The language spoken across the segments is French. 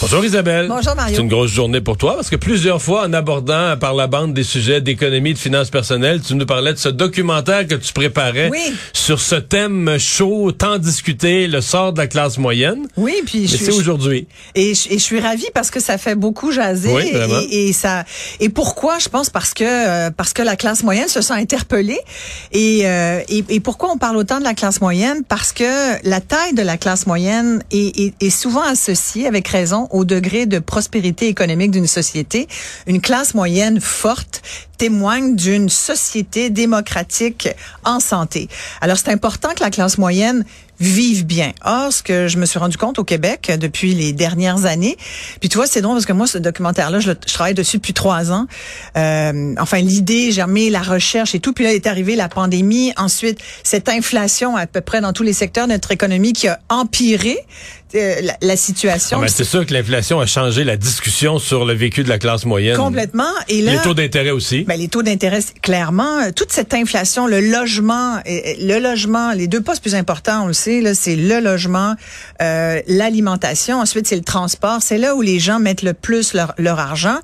Bonjour Isabelle. Bonjour, Mario. C'est une grosse journée pour toi parce que plusieurs fois en abordant par la bande des sujets d'économie et de finances personnelles, tu nous parlais de ce documentaire que tu préparais Oui. sur ce thème chaud, tant discuté, le sort de la classe moyenne. Oui, puis je c'est aujourd'hui. Et je, et je suis ravie parce que ça fait beaucoup jaser. Oui, vraiment. et, et ça. Et pourquoi? Je pense parce que euh, parce que la classe moyenne se sent interpellée. Et, euh, et et pourquoi on parle autant de la classe moyenne? Parce que la taille de la classe moyenne est, est, est souvent associée, avec raison, au degré de prospérité économique d'une société. Une classe moyenne forte témoigne d'une société démocratique en santé. Alors c'est important que la classe moyenne vive bien. Or, ce que je me suis rendu compte au Québec depuis les dernières années, puis tu vois, c'est drôle parce que moi, ce documentaire-là, je, le- je travaille dessus depuis trois ans. Euh, enfin, l'idée, j'ai remis la recherche et tout, puis là est arrivée la pandémie. Ensuite, cette inflation à peu près dans tous les secteurs de notre économie qui a empiré euh, la, la situation. Ah, ben, c'est sûr que l'inflation a changé la discussion sur le vécu de la classe moyenne. Complètement. Et là, Les taux d'intérêt aussi. Ben, les taux d'intérêt, clairement, euh, toute cette inflation, le logement, et- et le logement, les deux postes plus importants, on le sait, là, c'est le logement, euh, l'alimentation, ensuite c'est le transport. C'est là où les gens mettent le plus leur, leur argent.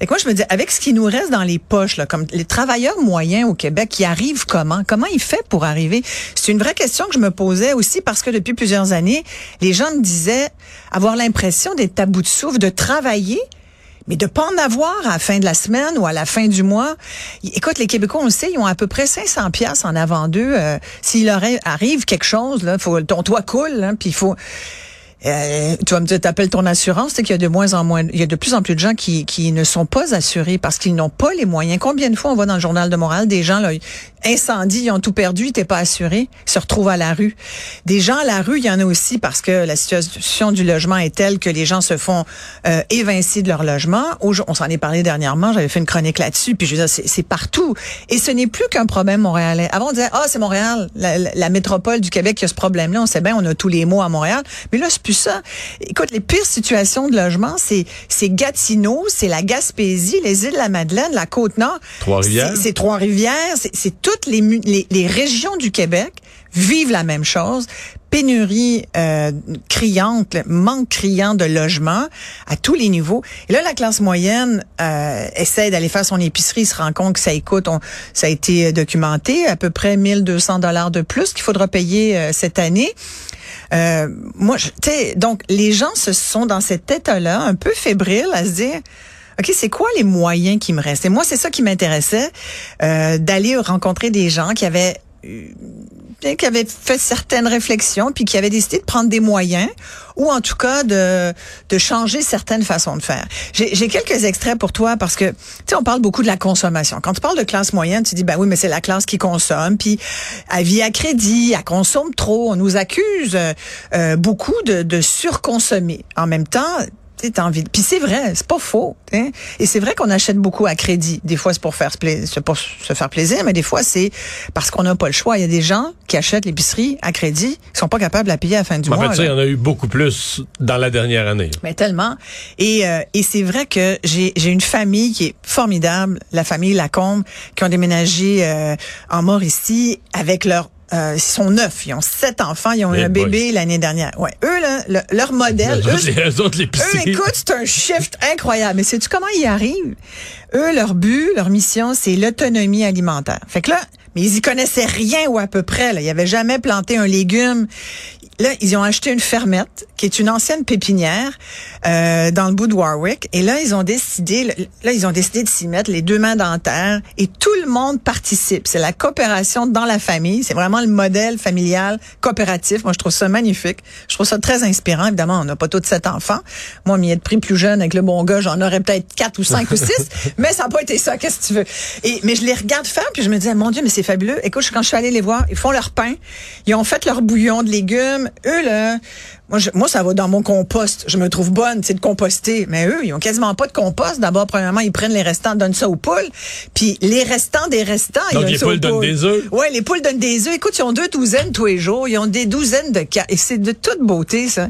Et moi, je me dis, avec ce qui nous reste dans les poches, là, comme les travailleurs moyens au Québec, qui arrivent comment? Comment ils font pour arriver? C'est une vraie question que je me posais aussi parce que depuis plusieurs années, les gens me disaient avoir l'impression d'être à bout de souffle, de travailler, mais de pas en avoir à la fin de la semaine ou à la fin du mois. Écoute, les Québécois, on le sait, ils ont à peu près 500 pièces en avant d'eux. Euh, S'il leur arrive quelque chose, là, faut ton toit coule, hein, puis il faut. Euh, tu vas me dire, t'appelles ton assurance, c'est qu'il y a de moins en moins, il y a de plus en plus de gens qui, qui ne sont pas assurés parce qu'ils n'ont pas les moyens. Combien de fois on voit dans le journal de Montréal des gens là, incendie, ils ont tout perdu, ils n'étaient pas assurés, ils se retrouvent à la rue. Des gens à la rue, il y en a aussi parce que la situation du logement est telle que les gens se font euh, évincer de leur logement. On s'en est parlé dernièrement, j'avais fait une chronique là-dessus, puis je veux dire, c'est partout. Et ce n'est plus qu'un problème montréalais. Avant, on disait, ah, c'est Montréal, la, métropole du Québec qui a ce problème-là. On sait bien, on a tous les mots à Montréal. Mais là, c'est plus ça. Écoute, les pires situations de logement, c'est c'est Gatineau, c'est la Gaspésie, les îles de la Madeleine, la Côte-Nord. Trois-Rivières. C'est- Trois-Rivières, c'est toutes les, régions du Québec vivent la même chose. Pénurie euh, criante, manque criant de logements à tous les niveaux. Et là, la classe moyenne euh, essaie d'aller faire son épicerie, se rend compte que ça écoute, on- ça a été documenté, à peu près 1200 dollars de plus qu'il faudra payer euh, cette année. Euh, moi, tu sais, donc les gens se sont dans cet état-là, un peu fébrile, à se dire. OK, c'est quoi les moyens qui me restent? Et moi, c'est ça qui m'intéressait, euh, d'aller rencontrer des gens qui avaient euh, qui avaient fait certaines réflexions, puis qui avaient décidé de prendre des moyens, ou en tout cas de, de changer certaines façons de faire. J'ai quelques extraits pour toi parce que, tu sais, on parle beaucoup de la consommation. Quand tu parles de classe moyenne, tu dis, ben oui, mais c'est la classe qui consomme, puis elle vit à crédit, elle consomme trop. On nous accuse euh, euh, beaucoup de, de surconsommer. En même temps, t'as envie. Puis c'est vrai, c'est pas faux. hein. Et c'est vrai qu'on achète beaucoup à crédit. Des fois, c'est pour faire, se pla- c'est pour se faire plaisir, mais des fois, c'est parce qu'on n'a pas le choix. Il y a des gens qui achètent l'épicerie à crédit, qui sont pas capables de la payer à la fin du en mois. fait, ça, il y en a eu beaucoup plus dans la dernière année. Mais tellement. Et, euh, et c'est vrai que j'ai j'ai une famille qui est formidable, la famille Lacombe, qui ont déménagé euh, en Mauricie avec leur euh, ils sont neuf, ils ont sept enfants, ils ont eu un bébé l'année dernière. Ouais, eux là, le- leur modèle, Eux eux, autres, les- écoute, c'est un shift incroyable. Mais sais-tu comment ils y arrivent? Eux, leur but, leur mission, c'est l'autonomie alimentaire. Fait que là, mais ils y connaissaient rien ou à peu près. Là. Ils avaient jamais planté un légume. Là, ils ont acheté une fermette, qui est une ancienne pépinière euh, dans le bout de Warwick. Et là, ils ont décidé, là, ils ont décidé de s'y mettre les deux mains dans la terre. Et tout le monde participe. C'est la coopération dans la famille. C'est vraiment le modèle familial coopératif. Moi, je trouve ça magnifique. Je trouve ça très inspirant. Évidemment, on n'a pas tous sept enfants. Moi, m'y être pris plus jeune avec le bon gars, j'en aurais peut-être quatre ou cinq ou six. Mais ça n'a pas été ça. Qu'est-ce que tu veux? Et, mais je les regarde faire, puis je me disais, mon Dieu, mais c'est fabuleux. Écoute, quand je suis allée les voir, ils font leur pain. Ils ont fait leur bouillon de légumes. Eux, là, Moi, je- moi, ça va dans mon compost. Je me trouve bonne, c'est de composter. Mais eux, ils ont quasiment pas de compost. D'abord, premièrement, ils prennent les restants, donnent ça aux poules. Puis les restants des restants, ils Donc, donnent les poules donnent des œufs? Ouais, les poules donnent des œufs. Écoute, ils ont deux douzaines tous les jours. Ils ont des douzaines de cas. Et c'est de toute beauté, ça.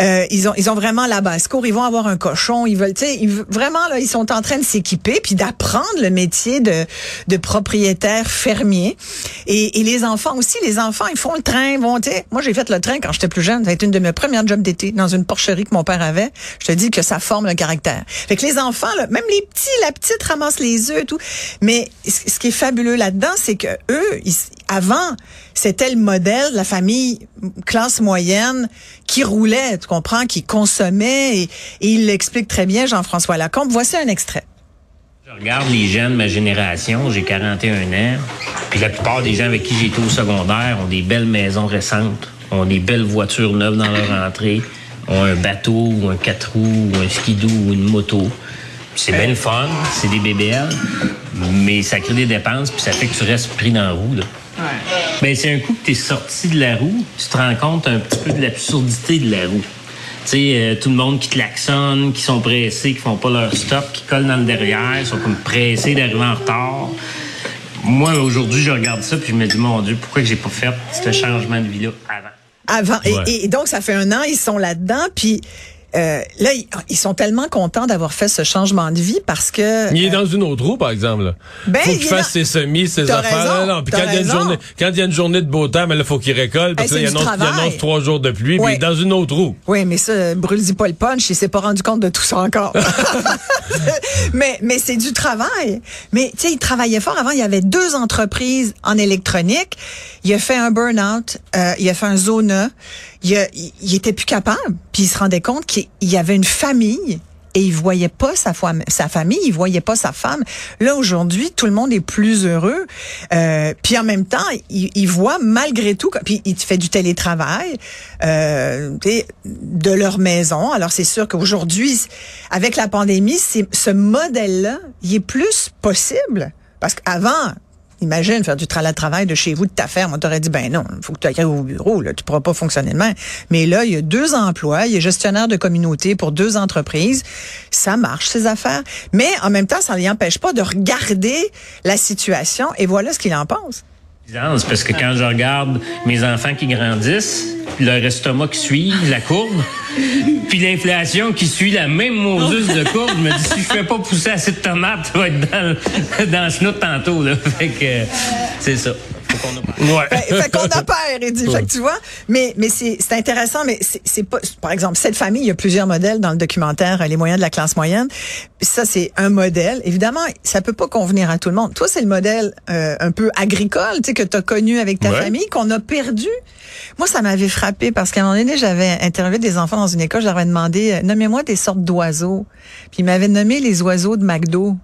Euh, ils ont, ils ont vraiment la basse-cour. Ils vont avoir un cochon. Ils veulent, tu sais, ils vraiment, là, ils sont en train de s'équiper puis d'apprendre le métier de, de propriétaire fermier. Et, et les enfants aussi, les enfants, ils font le train, ils vont, tu sais. Moi, j'ai fait le train quand j'étais plus jeune. Ça a été une de mes premières jobs d'été dans une porcherie que mon père avait. Je te dis que ça forme le caractère. Fait que les enfants, même les petits, la petite ramasse les œufs et tout. Mais ce qui est fabuleux là-dedans, c'est que eux, avant, c'était le modèle de la famille classe moyenne qui roulait, tu comprends, qui consommait et, et il l'explique très bien, Jean-François Lacombe. Voici un extrait. Je regarde les jeunes de ma génération, j'ai 41 ans, puis la plupart des gens avec qui j'ai été au secondaire ont des belles maisons récentes, ont des belles voitures neuves dans leur entrée, ont un bateau ou un quatre roues ou un skidoo ou une moto. C'est bien le fun, c'est des BBL, mais ça crée des dépenses puis ça fait que tu restes pris dans la roue. Là. Ben, c'est un coup que tu es sorti de la roue, tu te rends compte un petit peu de l'absurdité de la roue. Tu sais, euh, tout le monde qui klaxonne, qui sont pressés, qui font pas leur stop, qui collent dans le derrière, sont comme pressés d'arriver en retard. Moi, aujourd'hui, je regarde ça puis je me dis, mon Dieu, pourquoi j'ai pas fait ce changement de vie-là avant? Avant. Et- Ouais. Et, et donc, ça fait un an, ils sont là-dedans, puis euh, là, ils, ils sont tellement contents d'avoir fait ce changement de vie parce que... Il est euh, dans une autre roue, par exemple. Là. Ben, faut il qu'il est fasse dans- ses semis, ses affaires. raison, Non, non, Puis quand il, y a une journée, quand il y a une journée de beau temps, mais là, faut qu'il récolte. Parce Hey, que là, c'est il du annonce, annonce trois jours de pluie, puis Ouais. il est dans une autre roue. Oui, mais ça, brûle-y pas le punch, il s'est pas rendu compte de tout ça encore. mais mais c'est du travail. Mais tu sais, il travaillait fort. Avant, il y avait deux entreprises en électronique. Il a fait un burn-out, euh, il a fait un zona. Il, il, il était plus capable. Puis il se rendait compte qu'il y avait une famille et il voyait pas sa, femme, sa famille, il voyait pas sa femme. Là aujourd'hui, tout le monde est plus heureux. Euh, puis en même temps, il, il voit malgré tout, puis il fait du télétravail euh, de leur maison. Alors c'est sûr qu'aujourd'hui, avec la pandémie, ce modèle-là, il est plus possible parce qu'avant. Imagine faire du tra- travail de chez vous, de ta ferme. On t'aurait dit, ben non, il faut que tu ailles au bureau, là, tu pourras pas fonctionner de. Mais là, il y a deux emplois, il est gestionnaire de communauté pour deux entreprises. Ça marche, ces affaires. Mais en même temps, ça ne empêche pas de regarder la situation et voilà ce qu'il en pense. Parce que quand je regarde mes enfants qui grandissent, leur estomac qui suit la courbe, puis l'inflation qui suit la même Moses de courbe, je me dis si je fais pas pousser assez de tomates, ça va être dans, le- dans le tantôt. Là. Fait que euh, c'est ça. Faut qu'on a- Ouais. Fait, fait qu'on a peur, il dit. Fait que tu vois, mais, mais c'est, c'est intéressant, mais c'est, pas, par exemple, cette famille, il y a plusieurs modèles dans le documentaire, euh, Les moyens de la classe moyenne. Ça, c'est un modèle. Évidemment, ça peut pas convenir à tout le monde. Toi, c'est le modèle euh, un peu agricole, tu sais, que tu as connu avec ta Ouais. famille, qu'on a perdu. Moi, ça m'avait frappé parce qu'à un moment donné, j'avais interviewé des enfants dans une école, je leur avais demandé, euh, nommez-moi des sortes d'oiseaux. Puis ils m'avaient nommé les oiseaux de McDo.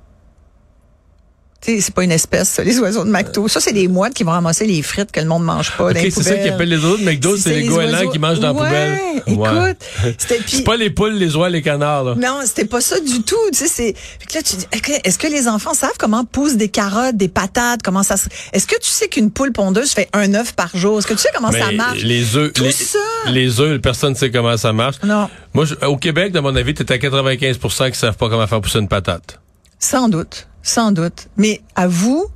Tu sais, c'est pas une espèce, ça, les oiseaux de McDo. Ça, c'est des mouettes qui vont ramasser les frites que le monde mange pas. OK, dans les c'est ça qu'ils appellent les autres McDo, c'est les goélands oiseaux- qui mangent dans la ouais, poubelle. Écoute, C'est pas les poules, les oies, les canards. Là. non, c'était pas ça du tout. Tu sais, là, tu dis, est-ce que les enfants savent comment poussent des carottes, des patates, comment ça se. Est-ce que tu sais qu'une poule pondeuse fait un œuf par jour? Est-ce que tu sais comment ça marche? les œufs, Tout les, ça. les œufs, personne ne sait comment ça marche. Non. Moi, je- au Québec, de mon avis, t'es à 95% qui savent pas comment faire pousser une patate. Sans doute, sans doute. Mais avoue,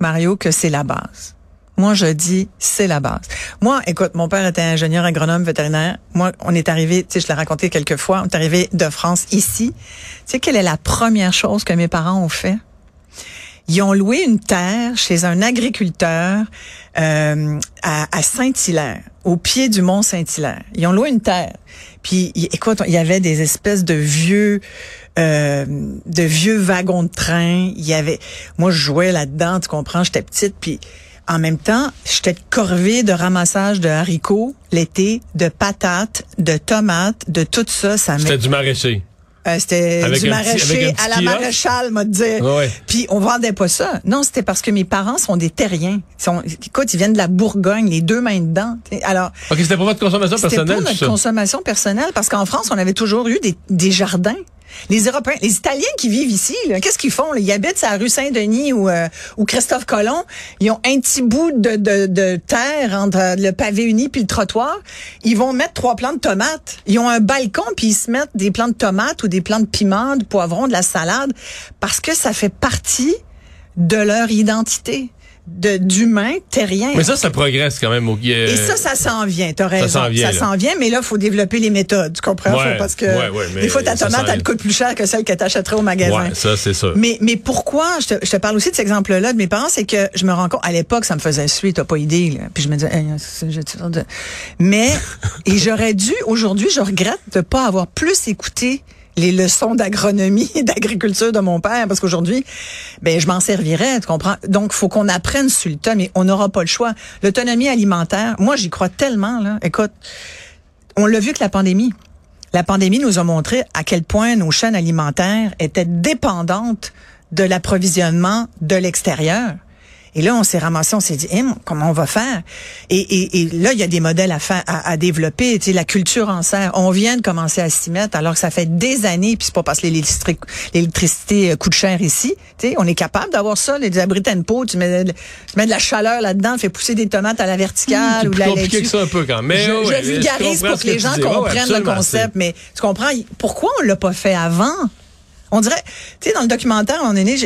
Mario, que c'est la base. Moi, je dis, c'est la base. Moi, écoute, mon père était ingénieur agronome vétérinaire. Moi, on est arrivé, tu sais, je l'ai raconté quelques fois, on est arrivé de France ici. Tu sais, quelle est la première chose que mes parents ont fait? Ils ont loué une terre chez un agriculteur euh, à, à Saint-Hilaire, au pied du mont Saint-Hilaire. Ils ont loué une terre. Puis, écoute, il y avait des espèces de vieux, euh, de vieux wagons de train. Il y avait, moi, je jouais là-dedans, tu comprends, j'étais petite, puis en même temps, j'étais corvée de ramassage de haricots l'été, de patates, de tomates, de tout ça. Ça C'était du maraîcher. euh, c'était du petit- maraîcher à la maréchale, m'a dire. Ouais. Puis on vendait pas ça. Non, c'était parce que mes parents sont des terriens. Ils sont, écoute, ils viennent de la Bourgogne, les deux mains dedans. Alors, OK, c'était pour votre consommation c'était personnelle, pour tout notre consommation personnelle parce qu'en France, on avait toujours eu des, des jardins. Les Européens, les Italiens qui vivent ici, qu'est-ce qu'ils font? là? Ils habitent à la rue Saint-Denis ou, euh, ou Christophe Colomb. Ils ont un petit bout de, de, de terre entre euh, le pavé uni puis le trottoir. Ils vont mettre trois plants de tomates. Ils ont un balcon puis ils se mettent des plants de tomates ou des plants de piment, de poivrons, de la salade parce que ça fait partie de leur identité de d'humain terrien. Mais ça, ça progresse quand même. Au, Et ça, ça s'en vient. T'as raison. s'en vient, là. s'en vient, mais là, il faut développer les méthodes. Tu comprends? Ouais, Faut- parce que ouais, ouais, mais des fois, ta ça tomate, elle te coûte plus cher que celle que t'achèterais au magasin. Ouais, ça, c'est ça. Mais, mais pourquoi, je te, je te parle aussi de cet exemple-là de mes parents, c'est que je me rends compte, à l'époque, ça me faisait suer, t'as pas idée, là. Puis je me disais, Hey, de- mais, et j'aurais dû, aujourd'hui, je regrette de pas avoir plus écouté les leçons d'agronomie et d'agriculture de mon père, parce qu'aujourd'hui, ben, je m'en servirais, tu comprends? Donc, faut qu'on apprenne sur le tas, mais on n'aura pas le choix. L'autonomie alimentaire, moi, j'y crois tellement, là. Écoute, on l'a vu avec la pandémie. La pandémie nous a montré à quel point nos chaînes alimentaires étaient dépendantes de l'approvisionnement de l'extérieur. Et là, on s'est ramassé, on s'est dit, Hum, comment on va faire? Et, et, et là, il y a des modèles à, faire, à, à développer. Tu sais, la culture en serre, on vient de commencer à s'y mettre, alors que ça fait des années, puis c'est pas parce que l'électricité coûte cher ici. Tu sais, on est capable d'avoir ça, les abris tempo, tu mets, de- tu mets de la chaleur là-dedans, fais pousser des tomates à la verticale C'est ou de la compliqué laitue. que ça un peu quand même. Je, ouais, je vulgarise pour que les tu gens. Ouais, comprennent le concept, mais tu comprends, pourquoi on l'a pas fait avant? On dirait, tu sais, dans le documentaire, on est né,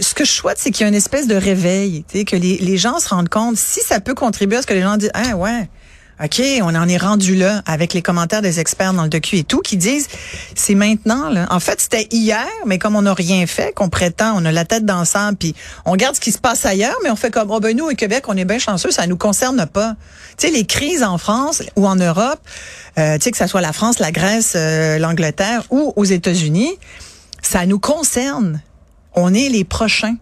ce que je souhaite, c'est qu'il y ait une espèce de réveil, que les, gens se rendent compte, si ça peut contribuer à ce que les gens disent, ah ouais, OK, on en est rendu là avec les commentaires des experts dans le docu et tout qui disent c'est maintenant là. En fait, c'était hier, mais comme on n'a rien fait, qu'on prétend, on a la tête dans le sang, puis on regarde ce qui se passe ailleurs, mais on fait comme oh ben nous au Québec, on est bien chanceux, ça nous concerne pas. Tu sais les crises en France ou en Europe, euh, tu sais que ça soit la France, la Grèce, euh, l'Angleterre ou aux États-Unis, ça nous concerne. On est les prochains.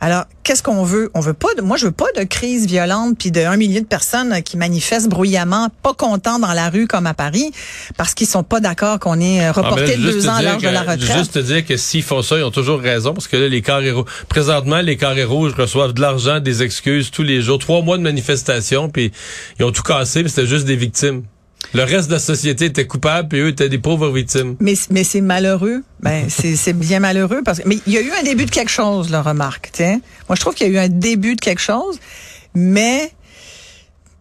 Alors, qu'est-ce qu'on veut? On veut pas de, moi, je veux pas de crise violente puis de un millier de personnes qui manifestent bruyamment, pas contents dans la rue comme à Paris, parce qu'ils sont pas d'accord qu'on ait euh, Ah, reporté de deux ans à l'âge de la retraite. Juste te dire que s'ils font ça, ils ont toujours raison, parce que là, les carrés rouges, présentement, les carrés rouges reçoivent de l'argent, des excuses tous les jours, trois mois de manifestation, puis ils ont tout cassé, mais c'était juste des victimes. Le reste de la société était coupable, puis eux étaient des pauvres victimes. Mais, mais c'est malheureux. Ben, c'est, c'est bien malheureux parce que, mais il y a eu un début de quelque chose, là, remarque, tiens. Moi, je trouve qu'il y a eu un début de quelque chose, mais,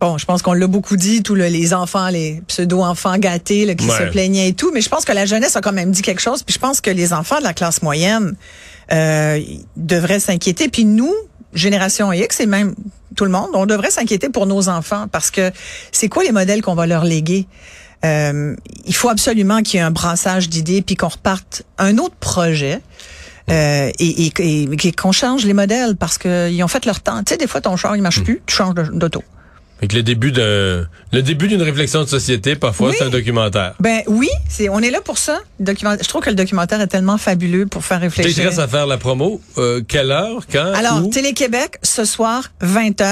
bon, je pense qu'on l'a beaucoup dit, tous le- les enfants, les pseudo-enfants gâtés, là, qui Ouais. se plaignaient et tout, mais je pense que la jeunesse a quand même dit quelque chose, puis je pense que les enfants de la classe moyenne, euh, devraient s'inquiéter, puis nous, génération X et même tout le monde, on devrait s'inquiéter pour nos enfants parce que c'est quoi les modèles qu'on va leur léguer? Euh, il faut absolument qu'il y ait un brassage d'idées puis qu'on reparte un autre projet. Euh, et, et, et- et qu'on change les modèles parce qu'ils ont fait leur temps. Tu sais, des fois, ton char, il marche plus, tu changes d'auto. Fait que le début de, le début d'une réflexion de société, parfois, Oui. c'est un documentaire. Ben oui, c'est on est là pour ça. Le documentaire- je trouve que le documentaire est tellement fabuleux pour faire réfléchir. reste à faire la promo. Euh, quelle heure, quand, Alors? Télé-Québec, ce soir, 20h.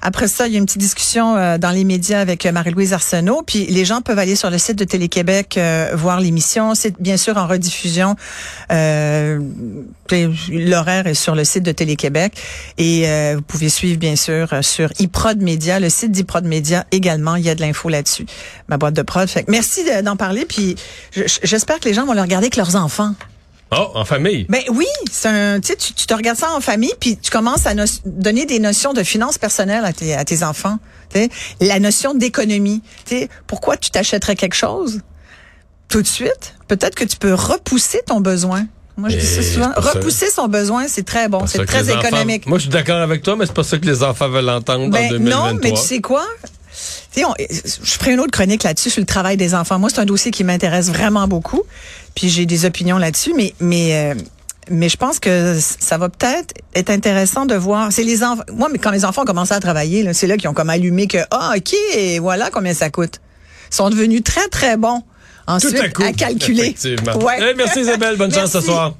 Après ça, il y a une petite discussion euh, dans les médias avec euh, Marie-Louise Arsenault. Puis les gens peuvent aller sur le site de Télé-Québec voir l'émission. C'est bien sûr en rediffusion. L'horaire est sur le site de Télé-Québec. Et vous pouvez suivre, bien sûr, sur iProd Média, le site d'iProd Média également. Il y a de l'info là-dessus. Ma boîte de prod. Fait que merci de- d'en parler. Puis je- j'espère que les gens vont le regarder avec leurs enfants. Oh, en famille? Ben oui, c'est un, tu, te regardes ça en famille, puis tu commences à no- donner des notions de finances personnelles à tes, à tes enfants. La notion d'économie. Pourquoi tu t'achèterais quelque chose? Tout de suite? Peut-être que tu peux repousser ton besoin. Moi, je dis ça souvent. ça. Repousser son besoin, c'est très bon. C'est très les enfants- économique. Moi, je suis d'accord avec toi, mais c'est pas ça que les enfants veulent entendre en Ben, 2023. non, mais tu sais quoi? On- je ferai une autre chronique là-dessus sur le travail des enfants. Moi, c'est un dossier qui m'intéresse vraiment beaucoup. Puis j'ai des opinions là-dessus, mais mais euh, mais je pense que ça va peut-être être intéressant de voir. C'est les enfants. Moi, mais quand mes enfants ont commencé à travailler, là, c'est là qu'ils ont comme allumé que ah ok, voilà combien ça coûte. Ils sont devenus très très bons ensuite à coup. calculer. Effectivement. Ouais. Eh, merci Isabelle, bonne chance ce soir.